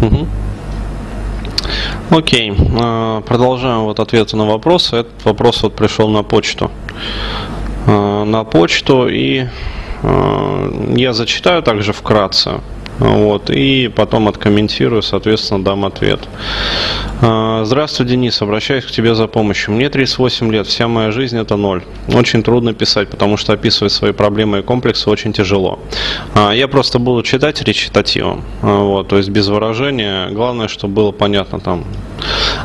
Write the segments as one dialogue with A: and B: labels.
A: Угу. Окей, а, продолжаем вот ответы на вопросы. Этот вопрос вот пришел на почту. А, на почту и а, я зачитаю также вкратце. Вот, и потом откомментирую, соответственно, дам ответ. А, здравствуй, Денис. Обращаюсь к тебе за помощью. Мне 38 лет, вся моя жизнь это ноль. Очень трудно писать, потому что описывать свои проблемы и комплексы очень тяжело. А, я просто буду читать речитативом, а, вот, то есть без выражения. Главное, чтобы было понятно там.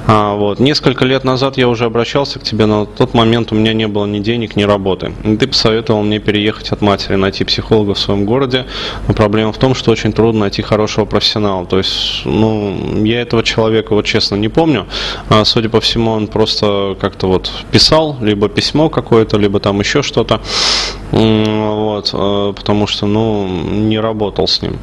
A: Вот. Несколько лет назад я уже обращался к тебе, но в тот момент у меня не было ни денег, ни работы. Ты посоветовал мне переехать от матери, найти психолога в своем городе. Но проблема в том, что очень трудно трудно найти хорошего профессионала. То есть, ну, я этого человека, вот честно, не помню. А, судя по всему, он просто как-то вот писал, либо письмо какое-то, либо там еще что-то. Вот, а, потому что, ну, не работал с ним.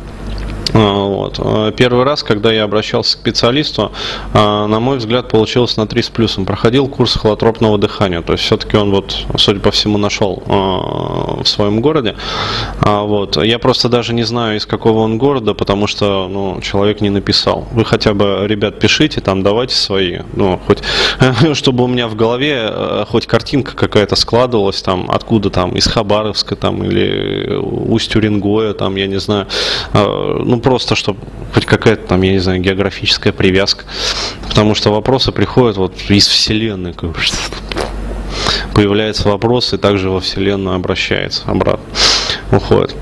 A: А, вот. А, первый раз, когда я обращался к специалисту, а, на мой взгляд, получилось на 3 с плюсом. Проходил курс холотропного дыхания. То есть все-таки он вот, судя по всему, нашел в своем городе. Вот. Я просто даже не знаю, из какого он города, потому что ну, человек не написал. Вы хотя бы, ребят, пишите, там давайте свои. Ну, хоть, чтобы у меня в голове э, хоть картинка какая-то складывалась, там, откуда там, из Хабаровска там, или Усть-Уренгоя, там, я не знаю. Ну, просто, чтобы хоть какая-то там, я не знаю, географическая привязка. Потому что вопросы приходят вот из Вселенной. Появляется вопрос и также во Вселенную обращается обратно. Уходит.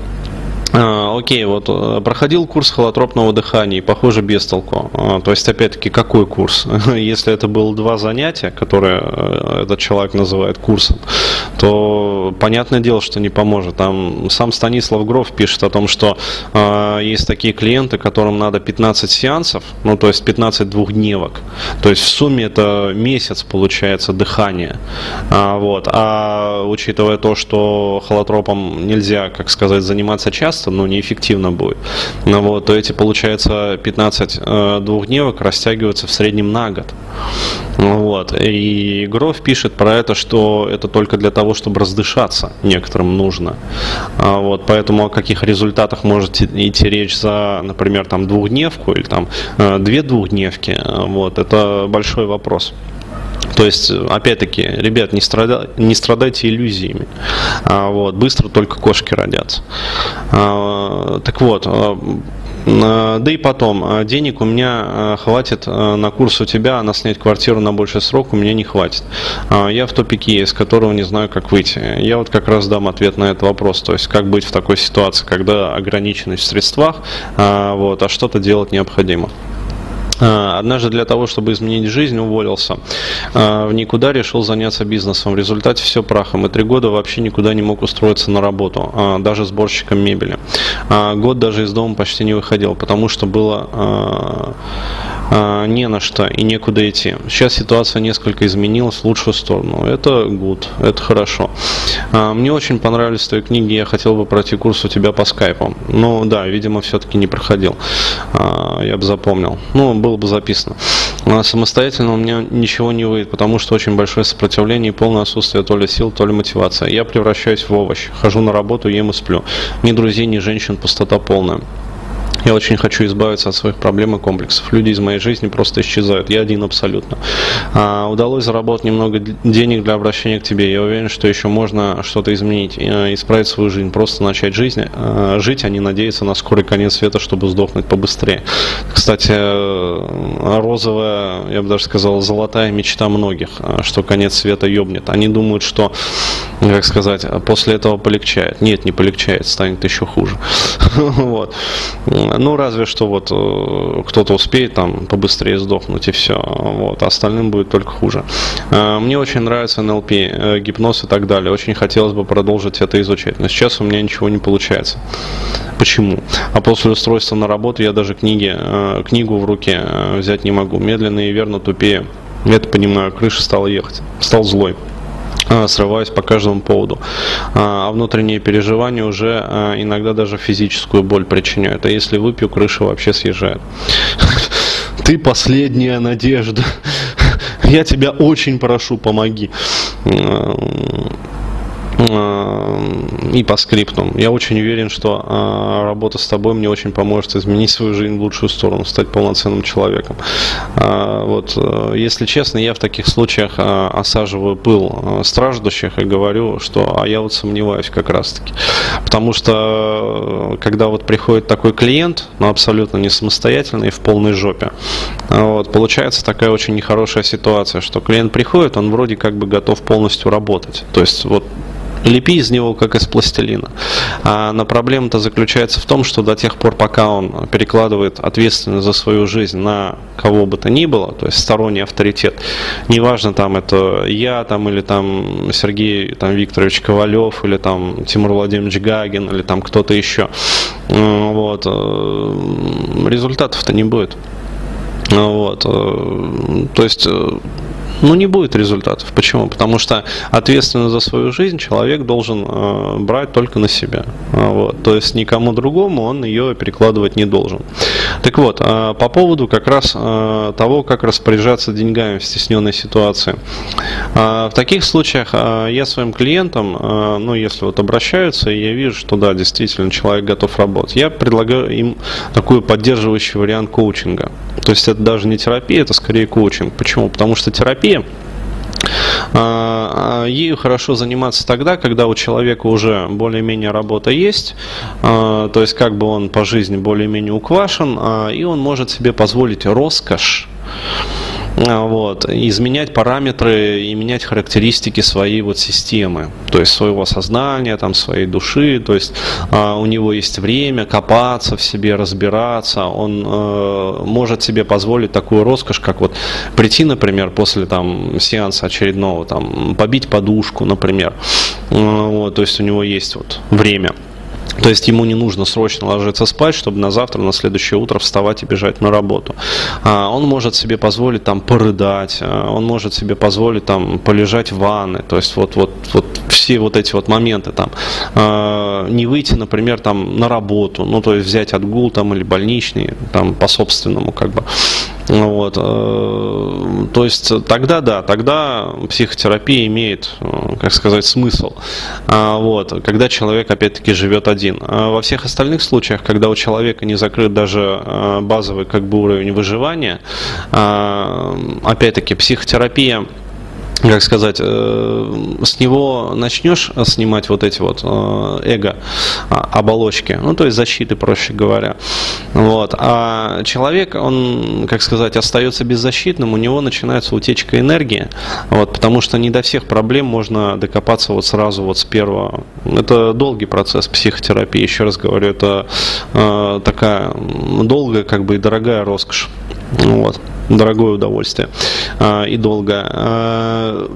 A: А, окей, вот э, проходил курс холотропного дыхания, и, похоже, без толку. А, то есть, опять-таки, какой курс? Если это было два занятия, которые э, этот человек называет курсом, то понятное дело, что не поможет. Там сам Станислав Гров пишет о том, что э, есть такие клиенты, которым надо 15 сеансов, ну, то есть 15 двухдневок. То есть, в сумме это месяц, получается, дыхания. А, вот. а учитывая то, что холотропом нельзя, как сказать, заниматься часто, но неэффективно будет. Ну, вот, то эти, получается, 15 э, двухдневок растягиваются в среднем на год. Вот. И Гров пишет про это, что это только для того, чтобы раздышаться некоторым нужно. А вот, поэтому о каких результатах может идти речь за, например, там двухдневку или там э, две двухдневки, вот, это большой вопрос. То есть, опять-таки, ребят, не, страда, не страдайте иллюзиями. А, вот, быстро только кошки родятся. А, так вот, а да и потом, а, денег у меня а, хватит на курс у тебя, а на снять квартиру на больший срок у меня не хватит. Я в тупике, из которого не знаю, как выйти. Я вот как раз дам ответ на этот вопрос. То есть, как быть в такой ситуации, когда ограниченность в средствах, вот, а что-то делать необходимо. А, однажды для того, чтобы изменить жизнь, уволился. А, в никуда решил заняться бизнесом. В результате все прахом. И три года вообще никуда не мог устроиться на работу, а, даже сборщиком мебели. Год даже из дома почти не выходил, потому что было не на что и некуда идти. Сейчас ситуация несколько изменилась в лучшую сторону. Это good, это хорошо. Мне очень понравились твои книги, я хотел бы пройти курс у тебя по скайпу. Ну да, видимо, все-таки не проходил. Я бы запомнил. Ну, был было бы записано. А самостоятельно у меня ничего не выйдет, потому что очень большое сопротивление и полное отсутствие то ли сил, то ли мотивации. Я превращаюсь в овощ. Хожу на работу, ем и сплю. Ни друзей, ни женщин, пустота полная. Я очень хочу избавиться от своих проблем и комплексов. Люди из моей жизни просто исчезают. Я один абсолютно. А, удалось заработать немного денег для обращения к тебе. Я уверен, что еще можно что-то изменить, э, исправить свою жизнь, просто начать жизнь, э, жить, а не надеяться на скорый конец света, чтобы сдохнуть побыстрее. Кстати, э, розовая, я бы даже сказал, золотая мечта многих, что конец света ёбнет. Они думают, что, как сказать, после этого полегчает. Нет, не полегчает, станет еще хуже. Вот. Ну, разве что вот э, кто-то успеет там побыстрее сдохнуть и все. Вот. Остальным будет только хуже. Э, мне очень нравится НЛП, э, гипноз и так далее. Очень хотелось бы продолжить это изучать. Но сейчас у меня ничего не получается. Почему? А после устройства на работу я даже книги, книгу в руке взять не могу. Медленно и верно тупее. Я это понимаю, крыша стала ехать. Стал злой. А, срываюсь по каждому поводу. А, а внутренние переживания уже а, иногда даже физическую боль причиняют. А если выпью, крыша вообще съезжает. Ты последняя надежда. Я тебя очень прошу, помоги. И по скриптам. Я очень уверен, что а, работа с тобой мне очень поможет изменить свою жизнь в лучшую сторону, стать полноценным человеком. А, вот, э, если честно, я в таких случаях осаживаю пыл страждущих и говорю, что а я вот сомневаюсь как раз-таки. Потому что э, когда вот приходит такой клиент, но ну, абсолютно не самостоятельный в полной жопе, вот, получается такая очень нехорошая ситуация, что клиент приходит, он вроде как бы готов полностью работать. То есть вот лепи из него как из пластилина. А, но проблема-то заключается в том, что до тех пор, пока он перекладывает ответственность за свою жизнь на кого бы то ни было, то есть сторонний авторитет, неважно там это я там или там Сергей там, Викторович Ковалев или там Тимур Владимирович Гагин или там кто-то еще, вот, э, результатов-то не будет. Вот, э, то есть э, ну, не будет результатов. Почему? Потому что ответственность за свою жизнь человек должен э, брать только на себя. А, вот. То есть никому другому он ее перекладывать не должен. Так вот, э, по поводу как раз э, того, как распоряжаться деньгами в стесненной ситуации. Э, в таких случаях э, я своим клиентам, э, ну, если вот обращаются, и я вижу, что да, действительно человек готов работать, я предлагаю им такой поддерживающий вариант коучинга. То есть это даже не терапия, это скорее коучинг. Почему? Потому что терапия терапии, а, а ею хорошо заниматься тогда, когда у человека уже более-менее работа есть, а, то есть как бы он по жизни более-менее уквашен, и он может себе позволить роскошь. а, вот, изменять параметры и менять характеристики своей вот системы, то есть своего сознания, там, своей души, то есть а, у него есть время копаться в себе, разбираться, он а, может себе позволить такую роскошь, как вот прийти, например, после там сеанса очередного, там, побить подушку, например, а, вот, то есть у него есть вот время. То есть ему не нужно срочно ложиться спать, чтобы на завтра, на следующее утро вставать и бежать на работу. А, он может себе позволить там порыдать, а, он может себе позволить там полежать в ванной, то есть вот, вот, вот все вот эти вот моменты там. А, не выйти, например, там на работу, ну то есть взять отгул там или больничный, там по собственному как бы. Вот. Э, то есть тогда да, тогда психотерапия имеет, э, как сказать, смысл. А, вот. Когда человек опять-таки живет один. А во всех остальных случаях, когда у человека не закрыт даже э, базовый как бы уровень выживания, опять-таки психотерапия как сказать, э, с него начнешь снимать вот эти вот э, эго а, оболочки, ну то есть защиты, проще говоря. Вот. А человек, он, как сказать, остается беззащитным, у него начинается утечка энергии, вот, потому что не до всех проблем можно докопаться вот сразу вот с первого. Это долгий процесс психотерапии, еще раз говорю, это э, такая долгая как бы и дорогая роскошь. Вот дорогое удовольствие э, и долго. Э,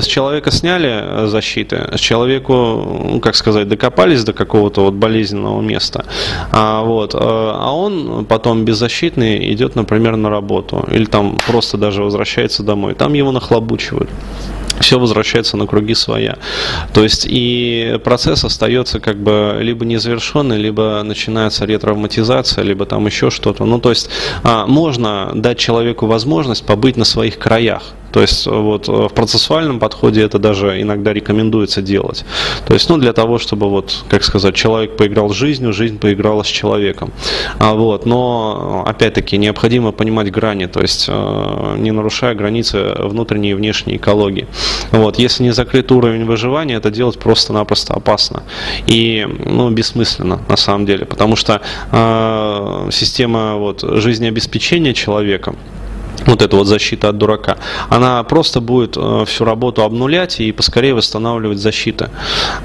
A: с человека сняли защиты, с человеку, как сказать, докопались до какого-то вот болезненного места, а, вот, а он потом беззащитный идет, например, на работу или там просто даже возвращается домой, там его нахлобучивают все возвращается на круги своя. То есть и процесс остается как бы либо незавершенный, либо начинается ретравматизация, либо там еще что-то. Ну, то есть а, можно дать человеку возможность побыть на своих краях. То есть вот в процессуальном подходе это даже иногда рекомендуется делать. То есть, ну, для того, чтобы вот, как сказать, человек поиграл с жизнью, жизнь поиграла с человеком. А, вот, но, опять-таки, необходимо понимать грани, то есть э, не нарушая границы внутренней и внешней экологии. Вот, если не закрыт уровень выживания, это делать просто-напросто опасно и, ну, бессмысленно на самом деле, потому что э, система вот, жизнеобеспечения человека, вот эта вот защита от дурака, она просто будет э, всю работу обнулять и поскорее восстанавливать защиты.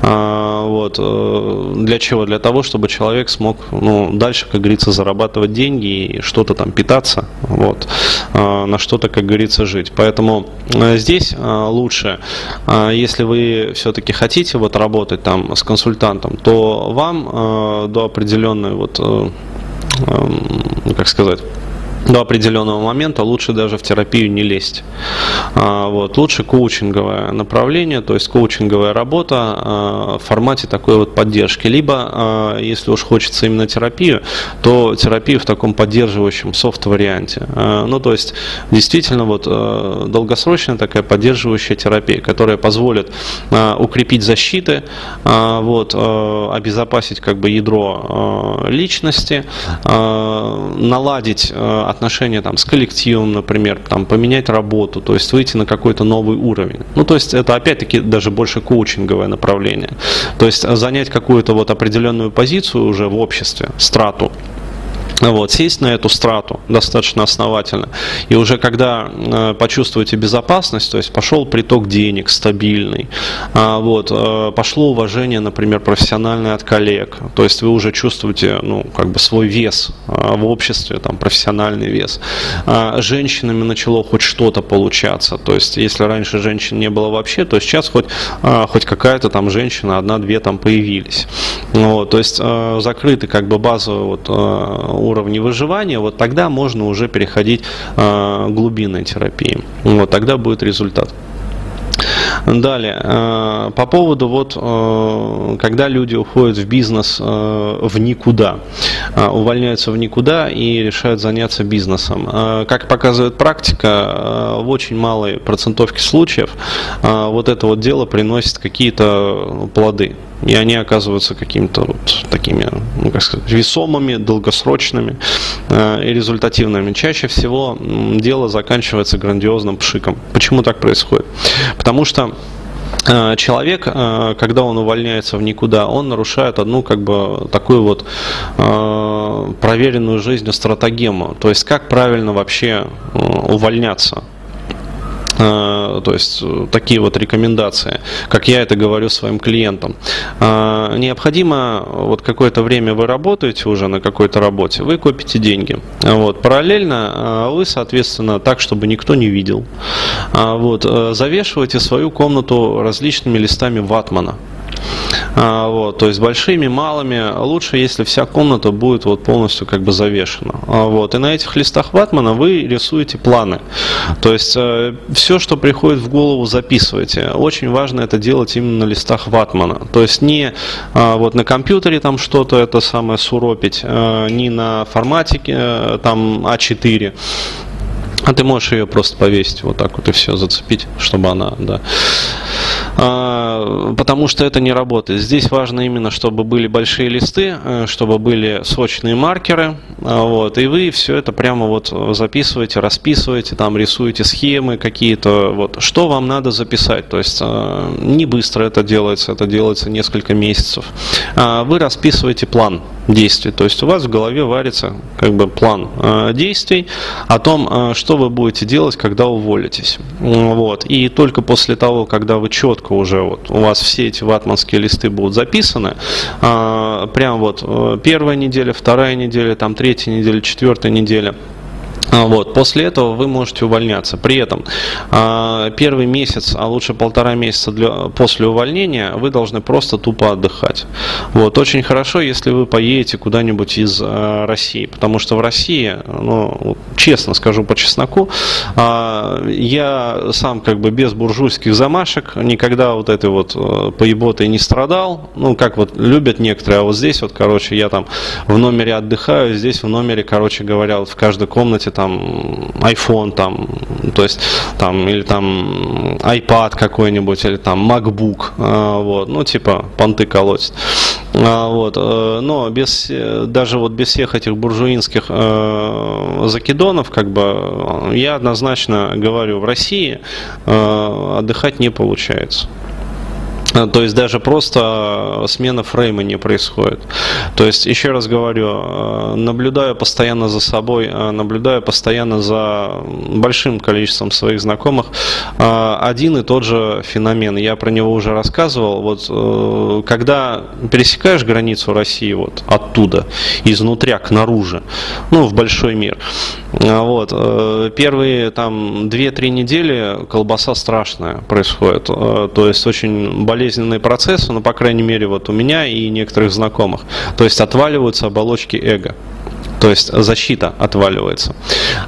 A: А, вот. Э, для чего? Для того, чтобы человек смог ну, дальше, как говорится, зарабатывать деньги и что-то там питаться, вот, а, на что-то, как говорится, жить. Поэтому э, здесь лучше, если вы все-таки хотите вот работать там с консультантом, то вам до определенной вот, эм, как сказать, до определенного момента лучше даже в терапию не лезть. А, вот. Лучше коучинговое направление, то есть коучинговая работа а, в формате такой вот поддержки. Либо, а, если уж хочется именно терапию, то терапию в таком поддерживающем софт-варианте. Ну, то есть, действительно, вот долгосрочная такая поддерживающая терапия, которая позволит укрепить защиты, вот, обезопасить как бы ядро личности, наладить отношения там, с коллективом, например, там, поменять работу, то есть выйти на какой-то новый уровень. Ну, то есть это опять-таки даже больше коучинговое направление. То есть занять какую-то вот определенную позицию уже в обществе, страту, вот, сесть на эту страту достаточно основательно. И уже когда э, почувствуете безопасность, то есть пошел приток денег стабильный, э, вот, э, пошло уважение, например, профессиональное от коллег, то есть вы уже чувствуете ну, как бы свой вес э, в обществе, там, профессиональный вес. Э, женщинами начало хоть что-то получаться, то есть если раньше женщин не было вообще, то сейчас хоть, э, хоть какая-то там женщина, одна-две там появились. Вот, то есть э, закрыты как бы базовые вот, э, уровне выживания, вот тогда можно уже переходить э, глубинной терапии. Вот тогда будет результат. Далее, э, по поводу вот, э, когда люди уходят в бизнес в никуда, увольняются в никуда и решают заняться бизнесом. Как показывает практика, в очень малой процентовке случаев вот это вот дело приносит какие-то плоды и они оказываются какими-то вот такими, ну, как сказать, весомыми, долгосрочными и результативными. Чаще всего дело заканчивается грандиозным пшиком. Почему так происходит? Потому что человек, э, когда он увольняется в никуда, он нарушает одну как бы такую вот э, проверенную жизнью стратегему. То есть как правильно вообще увольняться. Э, то есть э, такие вот рекомендации, как я это говорю своим клиентам. Э, необходимо вот какое-то время вы работаете уже на какой-то работе, вы копите деньги. Вот. Параллельно вы, соответственно, так, чтобы никто не видел, вот, завешиваете свою комнату различными листами ватмана. А, вот, то есть большими, малыми. Лучше, если вся комната будет вот полностью как бы завешена. А, вот, и на этих листах ватмана вы рисуете планы. То есть э, все, что приходит в голову, записывайте. Очень важно это делать именно на листах ватмана. То есть не а, вот на компьютере там что-то это самое суропить, а, не на форматике э, там А4. А ты можешь ее просто повесить вот так вот и все, зацепить, чтобы она, да. А, потому что это не работает. Здесь важно именно, чтобы были большие листы, э, чтобы были сочные маркеры, а, вот, и вы все это прямо вот записываете, расписываете, там рисуете схемы какие-то, вот, что вам надо записать, то есть а, не быстро это делается, это делается несколько месяцев. Вы расписываете план действий, то есть у вас в голове варится как бы план действий о том, что вы будете делать, когда уволитесь, вот, и только после того, когда вы четко уже вот у вас все эти ватманские листы будут записаны, а, прям вот э, первая неделя, вторая неделя, там третья неделя, четвертая неделя – вот. После этого вы можете увольняться. При этом а, первый месяц, а лучше полтора месяца для, после увольнения вы должны просто тупо отдыхать. Вот. Очень хорошо, если вы поедете куда-нибудь из а, России, потому что в России, ну, честно скажу по чесноку, я сам как бы без буржуйских замашек никогда вот этой вот поеботой не страдал. Ну, как вот любят некоторые, а вот здесь вот, короче, я там в номере отдыхаю, здесь в номере, короче говоря, вот в каждой комнате там iPhone, там, то есть там, или там iPad какой-нибудь, или там MacBook, а, вот, ну, типа, понты колоть. А, вот, э, но без, даже вот без всех этих буржуинских э, закидонов, как бы, я однозначно говорю, в России э, отдыхать не получается. А, то есть даже просто смена фрейма не происходит. То есть, еще раз говорю, э, наблюдаю постоянно за собой, э, наблюдаю постоянно за большим количеством своих знакомых. Э, один и тот же феномен. Я про него уже рассказывал. Вот когда пересекаешь границу России вот оттуда, изнутря к наружу, ну, в большой мир, вот, первые там 2-3 недели колбаса страшная происходит. То есть очень болезненно болезненные процессы, ну, по крайней мере, вот у меня и некоторых знакомых. То есть отваливаются оболочки эго. То есть защита отваливается.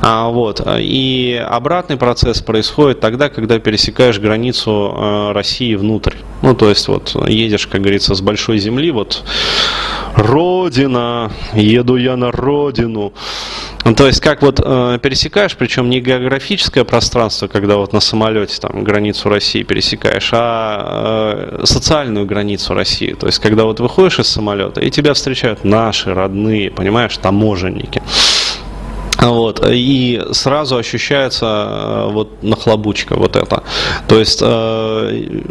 A: А, вот. И обратный процесс происходит тогда, когда пересекаешь границу э, России внутрь. Ну, то есть вот едешь, как говорится, с большой земли, вот Родина, еду я на родину. Ну, то есть, как вот э, пересекаешь, причем не географическое пространство, когда вот на самолете там границу России пересекаешь, а э, социальную границу России. То есть, когда вот выходишь из самолета, и тебя встречают наши родные, понимаешь, таможенники. Вот, и сразу ощущается э, вот нахлобучка вот это. То есть э,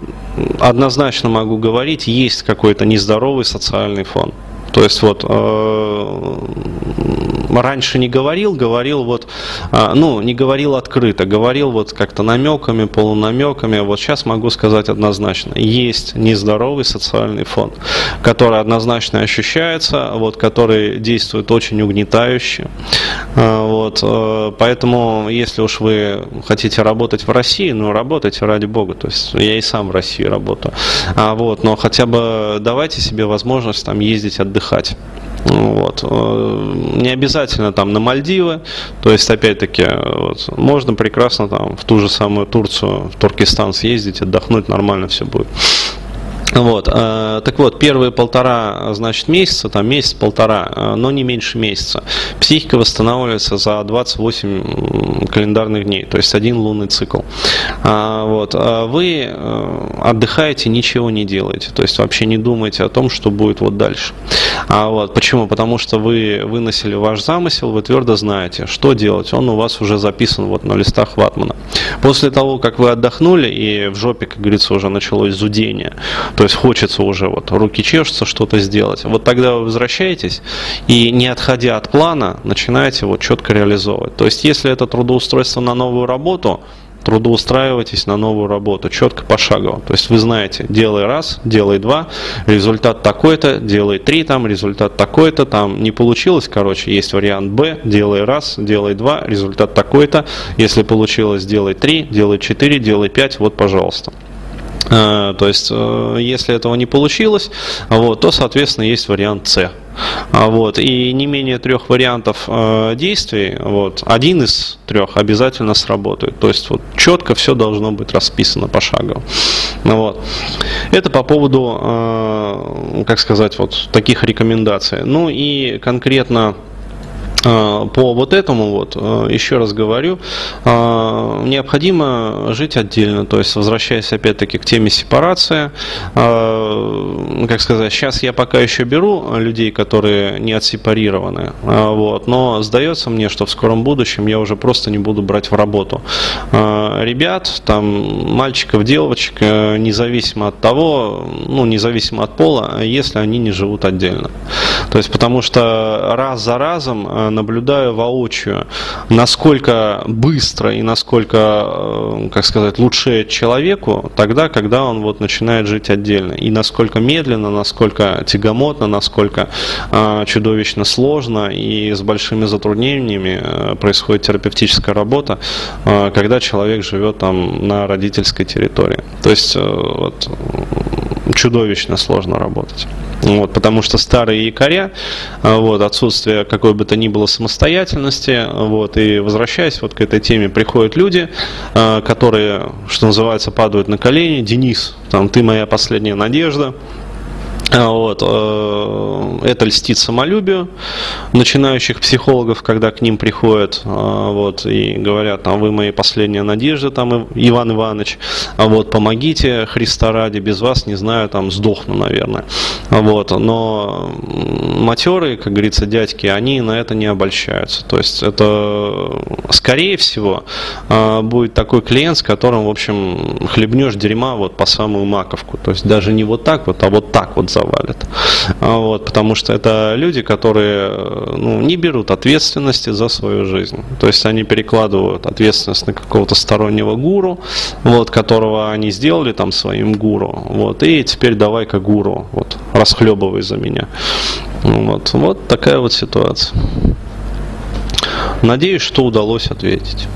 A: однозначно могу говорить, есть какой-то нездоровый социальный фон. То есть вот э, раньше не говорил, говорил вот, э, ну, не говорил открыто, говорил вот как-то намеками, полунамеками. Вот сейчас могу сказать однозначно, есть нездоровый социальный фон, который однозначно ощущается, вот, который действует очень угнетающе. Э, вот, э, поэтому, если уж вы хотите работать в России, ну, работайте ради бога. То есть я и сам в России работаю. А, вот, но хотя бы давайте себе возможность там ездить отдыхать. Вот. Э, не обязательно там на Мальдивы, то есть опять-таки вот, можно прекрасно там в ту же самую Турцию, в Туркестан съездить, отдохнуть, нормально все будет. Вот, э, так вот, первые полтора, значит, месяца, там месяц-полтора, э, но не меньше месяца, психика восстанавливается за 28 календарных дней, то есть один лунный цикл. А, вот, а вы э, отдыхаете, ничего не делаете, то есть вообще не думаете о том, что будет вот дальше. А, вот, почему? Потому что вы выносили ваш замысел, вы твердо знаете, что делать, он у вас уже записан вот на листах ватмана. После того, как вы отдохнули и в жопе, как говорится, уже началось зудение, то есть хочется уже вот руки чешутся что-то сделать. Вот тогда вы возвращаетесь и не отходя от плана, начинаете вот четко реализовывать. То есть если это трудоустройство на новую работу, трудоустраивайтесь на новую работу, четко пошагово. То есть вы знаете, делай раз, делай два, результат такой-то, делай три, там результат такой-то, там не получилось, короче, есть вариант Б, делай раз, делай два, результат такой-то, если получилось, делай три, делай четыре, делай пять, вот, пожалуйста. Э, то есть, э, если этого не получилось, вот, то, соответственно, есть вариант С. А, вот, и не менее трех вариантов э, действий, вот, один из трех обязательно сработает. То есть вот четко все должно быть расписано пошагово. Вот. Это по поводу, э, как сказать, вот таких рекомендаций. Ну и конкретно по вот этому вот, а, еще раз говорю, а, необходимо жить отдельно, то есть возвращаясь опять-таки к теме сепарации, как сказать, сейчас я пока еще беру людей, которые не отсепарированы, вот, но сдается мне, что в скором будущем я уже просто не буду брать в работу ребят, там, мальчиков, девочек, э, независимо от того, ну, независимо от пола, если они не живут отдельно. То есть, потому что раз за разом э, наблюдаю воочию, насколько быстро и насколько, э, как сказать, лучше человеку тогда, когда он вот начинает жить отдельно. И насколько медленно, насколько тягомотно, насколько э, чудовищно сложно и с большими затруднениями э, происходит терапевтическая работа, э, когда человек живет там на родительской территории. То есть э, вот, чудовищно сложно работать. Вот, потому что старые якоря, а, вот, отсутствие какой бы то ни было самостоятельности, вот, и возвращаясь вот к этой теме, приходят люди, а, которые, что называется, падают на колени, Денис, там, ты моя последняя надежда, вот, э, это льстит самолюбию начинающих психологов, когда к ним приходят а, вот, и говорят, там, вы мои последняя надежда, там, Иван Иванович, а вот, помогите, Христа ради, без вас, не знаю, там, сдохну, наверное. Вот, но матеры, как говорится, дядьки, они на это не обольщаются. То есть это, скорее всего, будет такой клиент, с которым, в общем, хлебнешь дерьма вот по самую маковку. То есть даже не вот так вот, а вот так вот за завалит. А вот, потому что это люди, которые ну, не берут ответственности за свою жизнь. То есть они перекладывают ответственность на какого-то стороннего гуру, вот, которого они сделали там своим гуру. Вот, и теперь давай-ка гуру, вот, расхлебывай за меня. Вот, вот такая вот ситуация. Надеюсь, что удалось ответить.